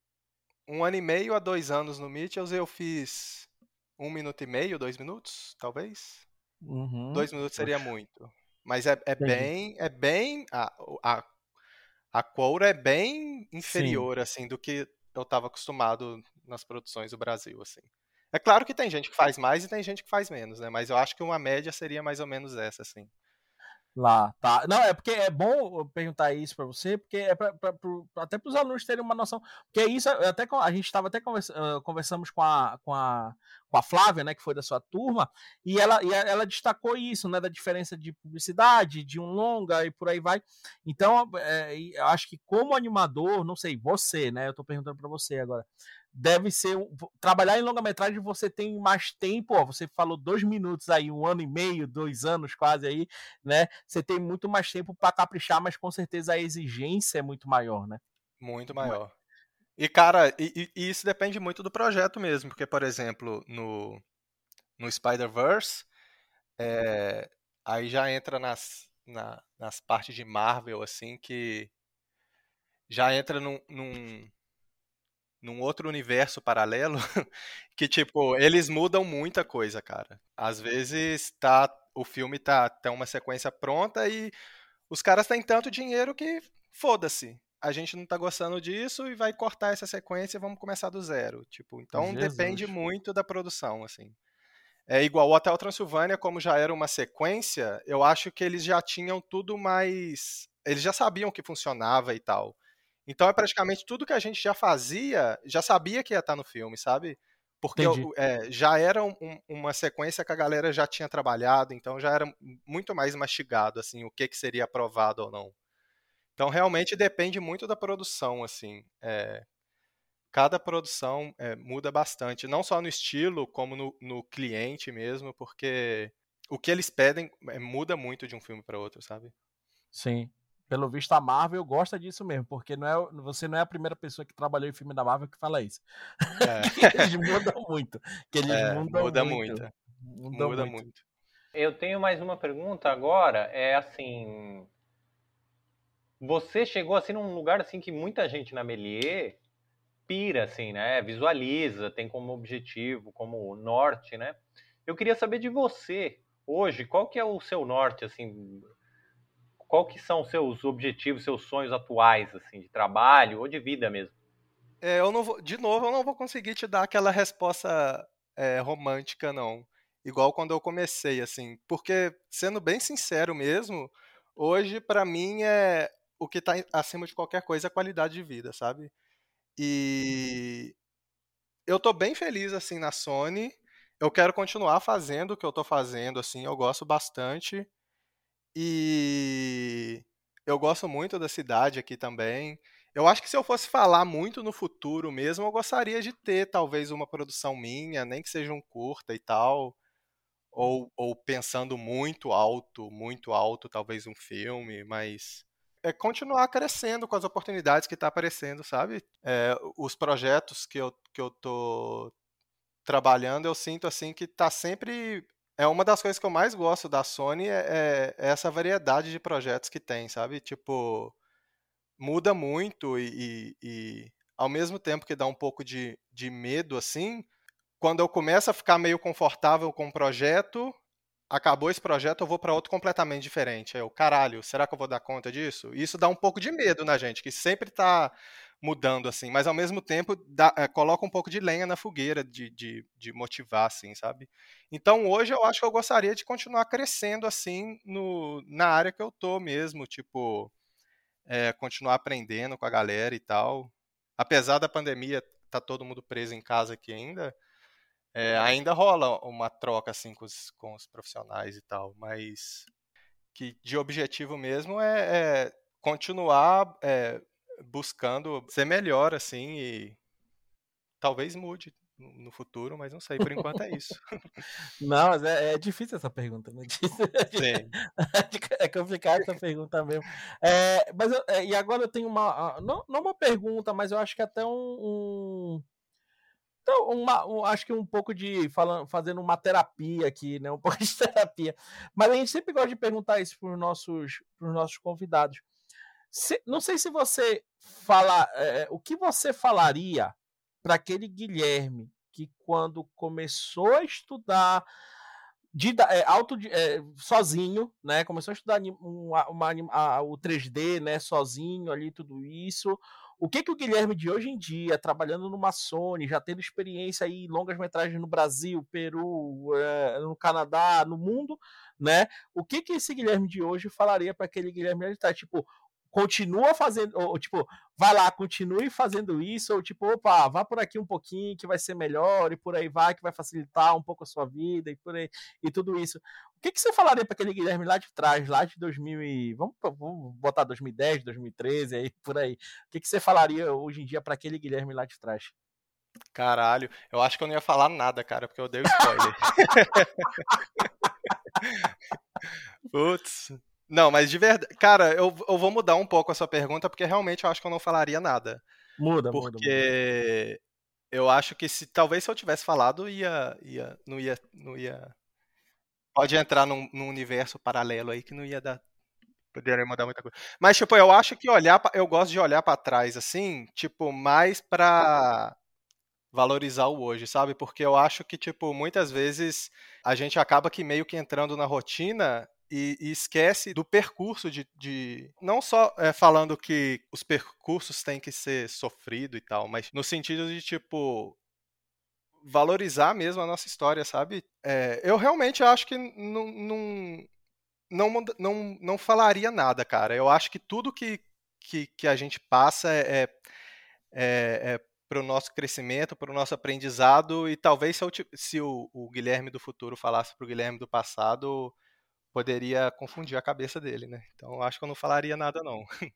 um ano e meio a dois anos no Mitchells eu fiz um minuto e meio, dois minutos, talvez. Uhum. Dois minutos seria muito. Mas é, é bem. É bem. A, a, a Quora é bem inferior, Sim. assim, do que eu estava acostumado nas produções do Brasil, assim. É claro que tem gente que faz mais e tem gente que faz menos, né? Mas eu acho que uma média seria mais ou menos essa, assim. Lá, tá. Não, é porque é bom perguntar isso para você, porque é pra, pra, pra até para os alunos terem uma noção. Porque isso, até a gente estava até conversa, conversamos com a, com, a, com a Flávia, né, que foi da sua turma, e ela, e ela destacou isso, né, da diferença de publicidade, de um longa e por aí vai. Então, é, acho que como animador, não sei, você, né, eu estou perguntando para você agora, deve ser trabalhar em longa-metragem você tem mais tempo, ó, você falou dois minutos aí, um ano e meio, dois anos quase aí, né? Você tem muito mais tempo para caprichar, mas com certeza a exigência é muito maior, né? Muito maior. E cara, e, e isso depende muito do projeto mesmo, porque por exemplo no no Spider-Verse é, aí já entra nas, na, nas partes de Marvel assim que já entra num, num num outro universo paralelo, que, tipo, eles mudam muita coisa, cara. Às vezes tá, o filme tá, tem uma sequência pronta e os caras têm tanto dinheiro que foda-se. A gente não tá gostando disso e vai cortar essa sequência e vamos começar do zero. Tipo, então Jesus. depende muito da produção, assim. É igual o Hotel Transilvânia, como já era uma sequência, eu acho que eles já tinham tudo mais. Eles já sabiam que funcionava e tal. Então é praticamente tudo que a gente já fazia, já sabia que ia estar no filme, sabe? Porque é, já era um, uma sequência que a galera já tinha trabalhado, então já era muito mais mastigado, assim, o que, que seria aprovado ou não. Então realmente depende muito da produção, assim. É, cada produção é, muda bastante, não só no estilo, como no, no cliente mesmo, porque o que eles pedem é, muda muito de um filme para outro, sabe? Sim pelo visto, a Marvel gosta disso mesmo, porque não é, você não é a primeira pessoa que trabalhou em filme da Marvel que fala isso. É. eles mudam muito. Que eles é, mudam muda muito. muito. Muda, muda muito. muito. Eu tenho mais uma pergunta agora. É assim. Você chegou assim num lugar assim que muita gente na Melier pira, assim, né? Visualiza, tem como objetivo, como norte, né? Eu queria saber de você hoje, qual que é o seu norte, assim? Qual que são seus objetivos, seus sonhos atuais, assim, de trabalho ou de vida mesmo? É, eu não vou, de novo, eu não vou conseguir te dar aquela resposta é, romântica, não. Igual quando eu comecei, assim. Porque, sendo bem sincero mesmo, hoje, para mim, é o que está acima de qualquer coisa é a qualidade de vida, sabe? E eu tô bem feliz, assim, na Sony. Eu quero continuar fazendo o que eu tô fazendo, assim, eu gosto bastante. E eu gosto muito da cidade aqui também. Eu acho que se eu fosse falar muito no futuro mesmo, eu gostaria de ter talvez uma produção minha, nem que seja um curta e tal. Ou, ou pensando muito alto, muito alto, talvez um filme, mas é continuar crescendo com as oportunidades que está aparecendo, sabe? É, os projetos que eu, que eu tô trabalhando, eu sinto assim que está sempre é uma das coisas que eu mais gosto da Sony é, é, é, essa variedade de projetos que tem, sabe? Tipo, muda muito e, e, e, ao mesmo tempo que dá um pouco de, de medo, assim, quando eu começo a ficar meio confortável com o projeto, acabou esse projeto, eu vou para outro completamente diferente. Aí eu, caralho, será que eu vou dar conta disso? Isso dá um pouco de medo na gente, que sempre está mudando, assim, mas ao mesmo tempo dá, é, coloca um pouco de lenha na fogueira de, de, de, motivar, assim, sabe? Então hoje eu acho que eu gostaria de continuar crescendo, assim, no, na área que eu tô mesmo, tipo, é, continuar aprendendo com a galera e tal. Apesar da pandemia, tá todo mundo preso em casa aqui ainda, é, ainda rola uma troca, assim, com os, com os profissionais e tal, mas que de objetivo mesmo é, é continuar buscando ser melhor, assim, e talvez mude no futuro, mas não sei, por enquanto é isso. Não, mas é, é difícil essa pergunta, né? Sim. É complicado essa pergunta mesmo. É, mas eu, é, e agora eu tenho uma, não, não uma pergunta, mas eu acho que até um, um então, uma, um, acho que um pouco de falando, fazendo uma terapia aqui, né? Um pouco de terapia. Mas a gente sempre gosta de perguntar isso para os nossos, nossos convidados. Se, não sei se você fala. É, o que você falaria para aquele Guilherme que, quando começou a estudar de, é, auto, é, sozinho, né? Começou a estudar uma, uma, a, o 3D, né? Sozinho ali, tudo isso. O que que o Guilherme de hoje em dia, trabalhando numa Sony, já tendo experiência em longas metragens no Brasil, Peru, é, no Canadá, no mundo, né? O que que esse Guilherme de hoje falaria para aquele Guilherme de tá tipo, continua fazendo, ou tipo, vai lá, continue fazendo isso, ou tipo, opa, vá por aqui um pouquinho que vai ser melhor, e por aí vai, que vai facilitar um pouco a sua vida, e por aí, e tudo isso. O que, que você falaria para aquele Guilherme lá de trás, lá de 2000 e, vamos, vamos botar 2010, 2013, aí, por aí. O que, que você falaria hoje em dia para aquele Guilherme lá de trás? Caralho, eu acho que eu não ia falar nada, cara, porque eu dei o spoiler. Putz, não, mas de verdade. Cara, eu, eu vou mudar um pouco a sua pergunta, porque realmente eu acho que eu não falaria nada. Muda, porque muda. Porque eu acho que se talvez se eu tivesse falado, ia. ia não ia. Não ia. Pode entrar num, num universo paralelo aí que não ia dar. Poderia mudar muita coisa. Mas, tipo, eu acho que olhar. Eu gosto de olhar para trás, assim, tipo, mais pra valorizar o hoje, sabe? Porque eu acho que, tipo, muitas vezes a gente acaba que meio que entrando na rotina e, e esquece do percurso de, de não só é, falando que os percursos têm que ser sofrido e tal, mas no sentido de tipo valorizar mesmo a nossa história, sabe? É, eu realmente acho que não, não, não, não, falaria nada, cara. Eu acho que tudo que, que, que a gente passa é, é, é para o nosso crescimento, para o nosso aprendizado, e talvez se, eu, se o, o Guilherme do futuro falasse para o Guilherme do passado, poderia confundir a cabeça dele, né? Então acho que eu não falaria nada não.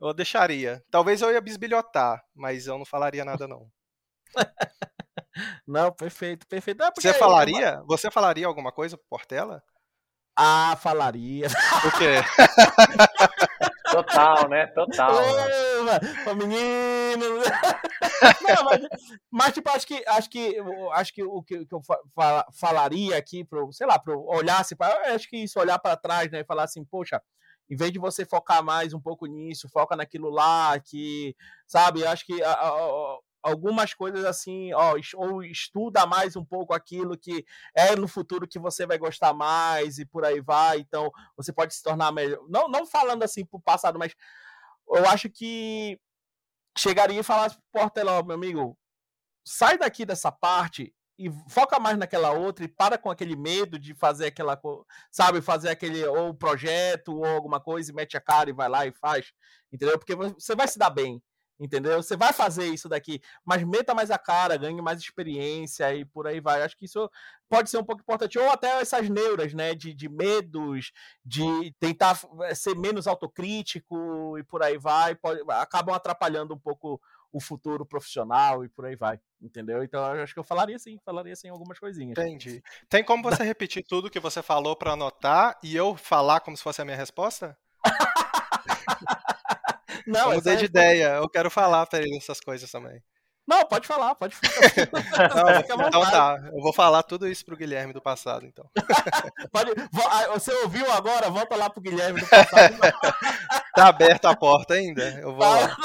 Eu deixaria. Talvez eu ia bisbilhotar, mas eu não falaria nada não. não, perfeito, perfeito. Você é falaria? Você falaria alguma coisa pro Portela? Ah, falaria. O quê? Total, né? Total. Menino. Não, mas, mas, tipo, acho que acho que acho que o que, que eu falaria aqui pro, sei lá, pro olhasse para, acho que isso olhar para trás, né, e falar assim, poxa, em vez de você focar mais um pouco nisso, foca naquilo lá que, sabe, acho que a, a, algumas coisas assim, ó, ou estuda mais um pouco aquilo que é no futuro que você vai gostar mais e por aí vai. Então, você pode se tornar melhor. Não, não falando assim pro passado, mas eu acho que chegaria e falasse pro Porteló, meu amigo, sai daqui dessa parte e foca mais naquela outra e para com aquele medo de fazer aquela, sabe, fazer aquele ou projeto ou alguma coisa e mete a cara e vai lá e faz, entendeu? Porque você vai se dar bem, entendeu? Você vai fazer isso daqui, mas meta mais a cara, ganhe mais experiência e por aí vai. Acho que isso pode ser um pouco importante. Ou até essas neuras, né, de, de medos, de tentar eh, ser menos autocrítico e por aí vai, pode, acabam atrapalhando um pouco o futuro profissional e por aí vai, entendeu? Então eu acho que eu falaria sim, falaria sim algumas coisinhas. Entendi. Tem como você repetir tudo que você falou para anotar e eu falar como se fosse a minha resposta? Não, eu mudei de ideia. Eu quero falar para ele essas coisas também. Não, pode falar, pode falar. Não, então tá, eu vou falar tudo isso pro Guilherme do passado, então. pode, ah, você ouviu agora? Volta lá pro Guilherme do passado. tá aberta a porta ainda? Eu vou lá.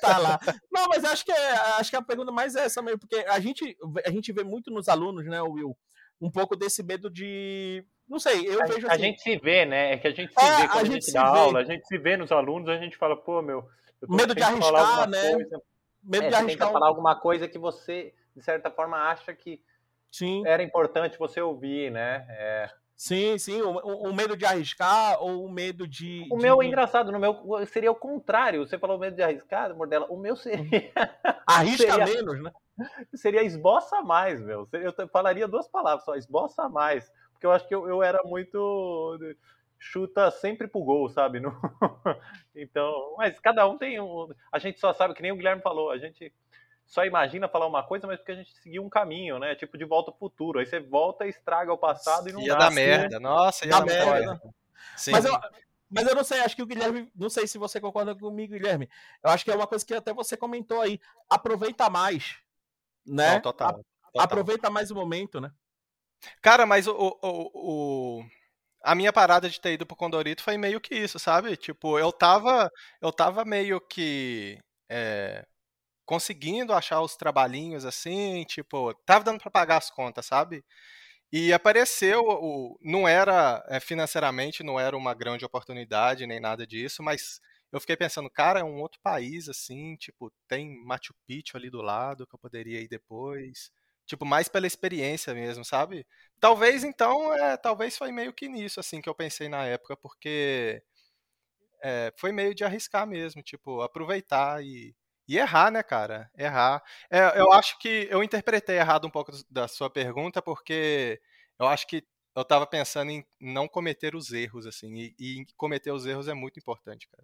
tá lá. Não, mas acho que, é, acho que a pergunta mais é essa mesmo, porque a gente, a gente vê muito nos alunos, né, Will, um pouco desse medo de. Não sei, eu a, vejo assim. A gente se vê, né? É que a gente se é, vê quando a gente, a gente dá vê. aula, a gente se vê nos alunos, a gente fala, pô, meu. Medo de arriscar, né? Coisa. Medo é, de arriscar. falar alguma coisa que você, de certa forma, acha que Sim. era importante você ouvir, né? É. Sim, sim, o, o, medo de arriscar ou o medo de. O de... meu é engraçado, no meu seria o contrário. Você falou medo de arriscar, Mordela. O meu seria. Arrisca seria... menos, né? Seria esboça mais, meu. Eu falaria duas palavras só, esboça mais. Porque eu acho que eu, eu era muito. Chuta sempre pro gol, sabe? então, mas cada um tem um. A gente só sabe, que nem o Guilherme falou, a gente só imagina falar uma coisa, mas porque a gente seguiu um caminho, né? Tipo de volta ao futuro. Aí você volta e estraga o passado e não ia dá. Ia merda, nossa, ia dar merda. Sim. Mas eu, mas eu não sei, acho que o Guilherme, não sei se você concorda comigo, Guilherme. Eu acho que é uma coisa que até você comentou aí. Aproveita mais, né? Não, total, total. Aproveita mais o momento, né? Cara, mas o, o, o, a minha parada de ter ido pro Condorito foi meio que isso, sabe? Tipo, eu tava, eu tava meio que é, conseguindo achar os trabalhinhos assim, tipo, tava dando para pagar as contas, sabe? E apareceu, o, não era é, financeiramente, não era uma grande oportunidade nem nada disso, mas eu fiquei pensando, cara, é um outro país assim, tipo, tem Machu Picchu ali do lado que eu poderia ir depois, tipo, mais pela experiência mesmo, sabe? Talvez então, é, talvez foi meio que nisso assim que eu pensei na época, porque é, foi meio de arriscar mesmo, tipo, aproveitar e e errar, né, cara? Errar. É, eu acho que eu interpretei errado um pouco da sua pergunta, porque eu acho que eu estava pensando em não cometer os erros, assim, e, e, cometer os erros é muito importante, cara.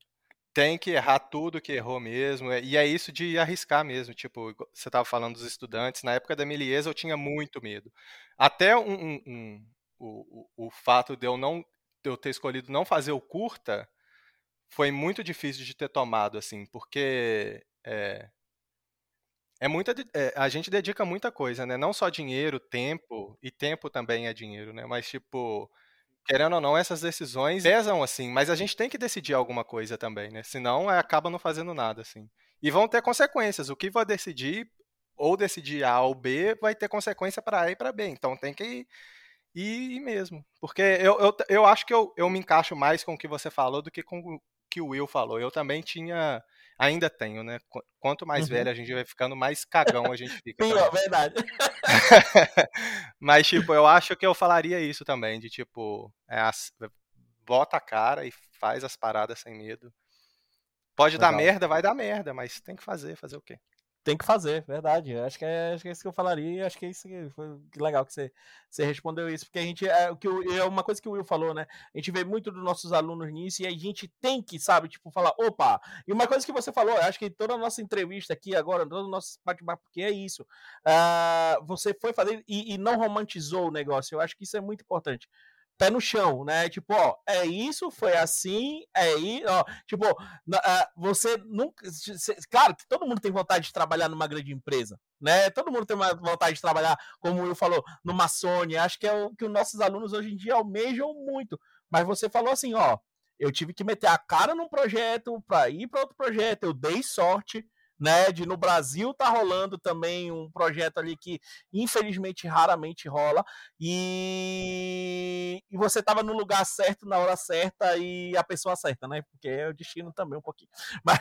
Tem que errar tudo que errou mesmo, é, e é isso de arriscar mesmo. Tipo, você estava falando dos estudantes, na época da Meliesa eu tinha muito medo. Até um, um, um, o, o, o fato de eu não de eu ter escolhido não fazer o curta foi muito difícil de ter tomado, assim, porque é, é muita, é, a gente dedica muita coisa, né? Não só dinheiro, tempo, e tempo também é dinheiro, né? Mas, tipo, querendo ou não, essas decisões pesam, assim, mas a gente tem que decidir alguma coisa também, né? Senão é, acaba não fazendo nada, assim. E vão ter consequências. O que vai decidir, ou decidir A ou B, vai ter consequência para A e para B. Então tem que ir, ir mesmo. Porque eu, eu, eu acho que eu, eu me encaixo mais com o que você falou do que com o que o Will falou. Eu também tinha Ainda tenho, né? Quanto mais uhum. velho a gente vai ficando, mais cagão a gente fica. Sim, é verdade. Mas, tipo, eu acho que eu falaria isso também, de tipo, é, bota a cara e faz as paradas sem medo. Pode Legal. dar merda, vai dar merda, mas tem que fazer, fazer o quê? Tem que fazer, verdade. Acho que é, acho que é isso que eu falaria. Acho que é isso que foi legal que você, você respondeu isso, porque a gente é o que é uma coisa que o Will falou, né? A gente vê muito dos nossos alunos nisso e a gente tem que, sabe, tipo, falar, opa. E uma coisa que você falou, acho que toda a nossa entrevista aqui agora, todo o nosso bate-papo porque é isso. Uh, você foi fazer e, e não romantizou o negócio. Eu acho que isso é muito importante pé no chão, né? Tipo, ó, é isso, foi assim, é isso, ó. Tipo, você nunca. Claro que todo mundo tem vontade de trabalhar numa grande empresa, né? Todo mundo tem vontade de trabalhar, como Will falou, numa Sony. Acho que é o que os nossos alunos hoje em dia almejam muito. Mas você falou assim, ó, eu tive que meter a cara num projeto para ir para outro projeto, eu dei sorte, né? De no Brasil tá rolando também um projeto ali que infelizmente raramente rola e, e você tava no lugar certo na hora certa e a pessoa certa, né? Porque é o destino também um pouquinho. Mas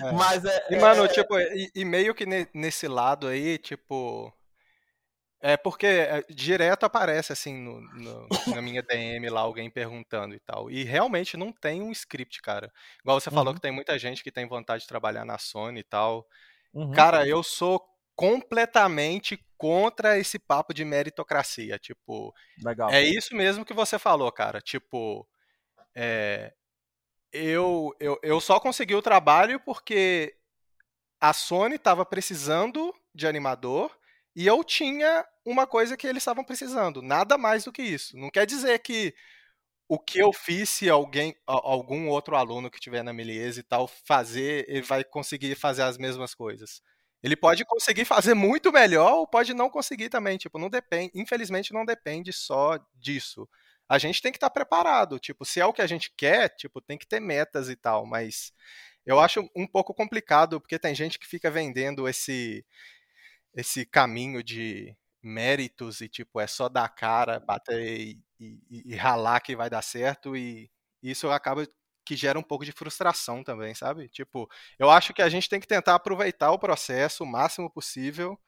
É. mas é, E, mano, é- tipo, e, e meio que ne- nesse lado aí, tipo. É porque é, direto aparece assim no, no- na minha DM lá alguém perguntando e tal. E realmente não tem um script, cara. Igual você falou Uhum. que tem muita gente que tem vontade de trabalhar na Sony e tal. Uhum. Cara, eu sou completamente contra esse papo de meritocracia. Tipo, legal. é isso mesmo que você falou, cara. Tipo, é, eu, eu, eu só consegui o trabalho porque a Sony estava precisando de animador e eu tinha uma coisa que eles estavam precisando. Nada mais do que isso. Não quer dizer que o que eu fiz, se alguém, algum outro aluno que tiver na Meliese e tal fazer, ele vai conseguir fazer as mesmas coisas. Ele pode conseguir fazer muito melhor ou pode não conseguir também, tipo, não depende, infelizmente não depende só disso. A gente tem que estar preparado, tipo, se é o que a gente quer, tipo, tem que ter metas e tal, mas eu acho um pouco complicado porque tem gente que fica vendendo esse esse caminho de méritos e tipo é só dar cara, bater e, e- e ralar que vai dar certo e isso acaba que gera um pouco de frustração também, sabe? Tipo, eu acho que a gente tem que tentar aproveitar o processo o máximo possível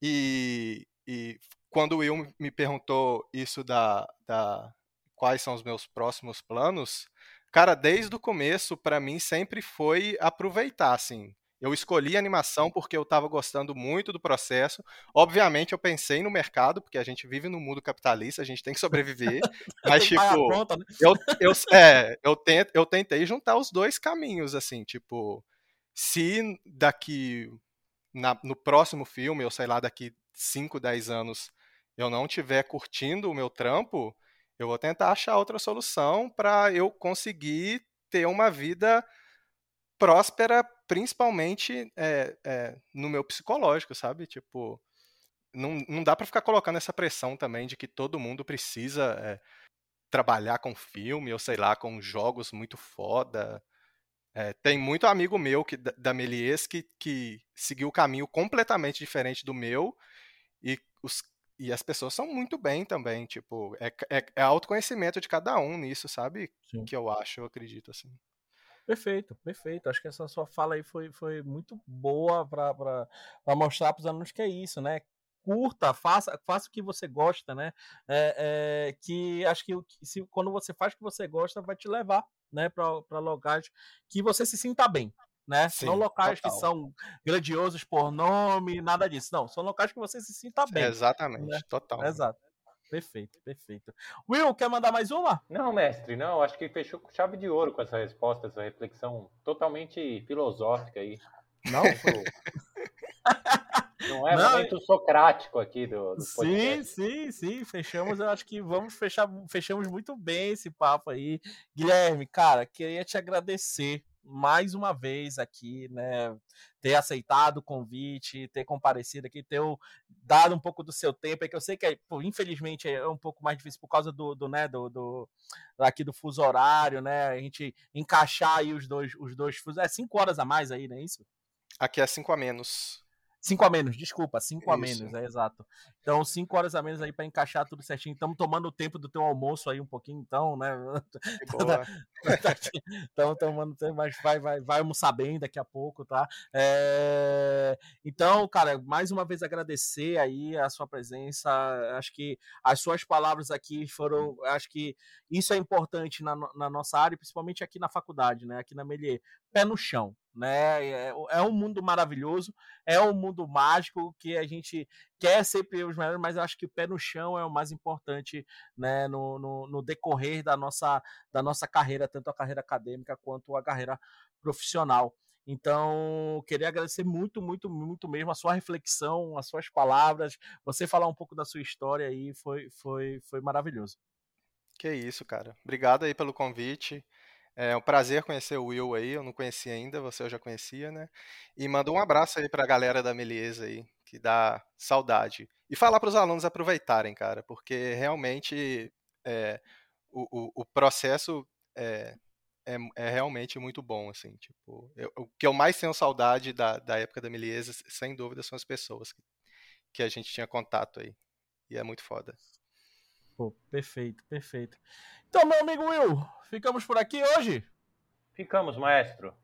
e, e quando o Will me perguntou isso da, da quais são os meus próximos planos, cara, desde o começo para mim sempre foi aproveitar, assim. Eu escolhi animação porque eu estava gostando muito do processo. Obviamente, eu pensei no mercado, porque a gente vive no mundo capitalista, a gente tem que sobreviver. Mas, tipo, conta, né? eu, eu, é, eu, tent, eu tentei juntar os dois caminhos, assim, tipo, se daqui na- no próximo filme, ou sei lá, daqui 5, 10 anos, eu não estiver curtindo o meu trampo, eu vou tentar achar outra solução para eu conseguir ter uma vida próspera, principalmente é, é, no meu psicológico, sabe? Tipo, não, não dá para ficar colocando essa pressão também de que todo mundo precisa é, trabalhar com filme ou sei lá, com jogos muito foda. Tem muito amigo meu que, da da Melies que, que seguiu o caminho completamente diferente do meu e, os, e as pessoas são muito bem também, tipo, é, é, é autoconhecimento de cada um nisso, sabe? Sim. Que eu acho, eu acredito, assim. Perfeito, perfeito. Acho que essa sua fala aí foi, foi muito boa para mostrar para os alunos que é isso, né? Curta, faça, faça o que você gosta, né? É, é, que acho que, se, quando você faz o que você gosta, vai te levar né, para locais que você se sinta bem. Né? Sim, não locais total. que são grandiosos por nome, nada disso. Não, são locais que você se sinta bem. Exatamente, né? total. Exato. Perfeito, perfeito. Will, quer mandar mais uma? Não, mestre, não. Acho que fechou com chave de ouro com essa resposta, essa reflexão totalmente filosófica aí. Não? Não é Não, momento socrático aqui do, do Sim, sim, sim, fechamos. Eu acho que vamos fechar, fechamos muito bem esse papo aí. Guilherme, cara, queria te agradecer mais uma vez aqui, né? Ter aceitado o convite, ter comparecido aqui, ter dado um pouco do seu tempo, é que eu sei que, é, pô, infelizmente, é um pouco mais difícil por causa do, do né, do, do aqui do fuso horário, né? A gente encaixar aí os dois, os dois fusos. É cinco horas a mais aí, não é isso? Aqui é 5 a menos. Cinco a menos, desculpa, cinco a Isso. menos, é exato. Então, cinco horas a menos aí para encaixar tudo certinho. Estamos tomando o tempo do teu almoço aí um pouquinho, então, né? De boa. Então, tomando tempo, mas vai, vai, vai almoçar bem daqui a pouco, tá? É, Então, cara, mais uma vez agradecer aí a sua presença. Acho que as suas palavras aqui foram. Acho que isso é importante na, na nossa área, principalmente aqui na faculdade, né? Aqui na Melier. Pé no chão, né? É, é um mundo maravilhoso, é um mundo mágico que a gente quer sempre os melhores, mas eu acho que o pé no chão é o mais importante, né? No, no, no decorrer da nossa, da nossa carreira, tanto a carreira acadêmica quanto a carreira profissional. Então, queria agradecer muito, muito, muito mesmo a sua reflexão, as suas palavras, você falar um pouco da sua história aí, foi, foi, foi maravilhoso. Que isso, cara. Obrigado aí pelo convite. É um prazer conhecer o Will aí, eu não conhecia ainda, você eu já conhecia, né? E manda um abraço aí pra galera da Meliesa aí, que dá saudade. E falar para os alunos aproveitarem, cara, porque realmente é, o, o, o processo é, é, é realmente muito bom, assim, tipo, eu, o que eu mais tenho saudade da, da época da Meliesa, sem dúvida, são as pessoas que, que a gente tinha contato aí, e é muito foda. Pô, perfeito, perfeito. Então, meu amigo Will, ficamos por aqui hoje? Ficamos, maestro.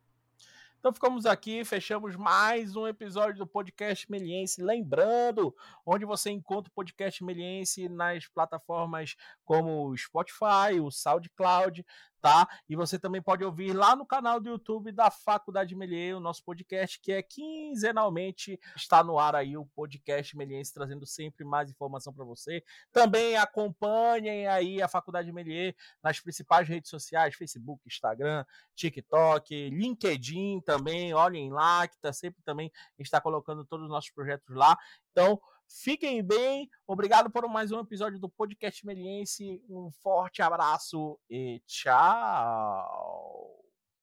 Então ficamos aqui, fechamos mais um episódio do Podcast Meliense. Lembrando, onde você encontra o Podcast Meliense nas plataformas como o Spotify, o SoundCloud, tá? E você também pode ouvir lá no canal do YouTube da Faculdade Melier, o nosso podcast, que é quinzenalmente está no ar aí o podcast Meliense, trazendo sempre mais informação para você. Também acompanhem aí a Faculdade Melier nas principais redes sociais, Facebook, Instagram, TikTok, LinkedIn também, olhem lá, que tá sempre também está colocando todos os nossos projetos lá. Então, Fiquem bem. Obrigado por mais um episódio do Podcast Meliense. Um forte abraço e tchau.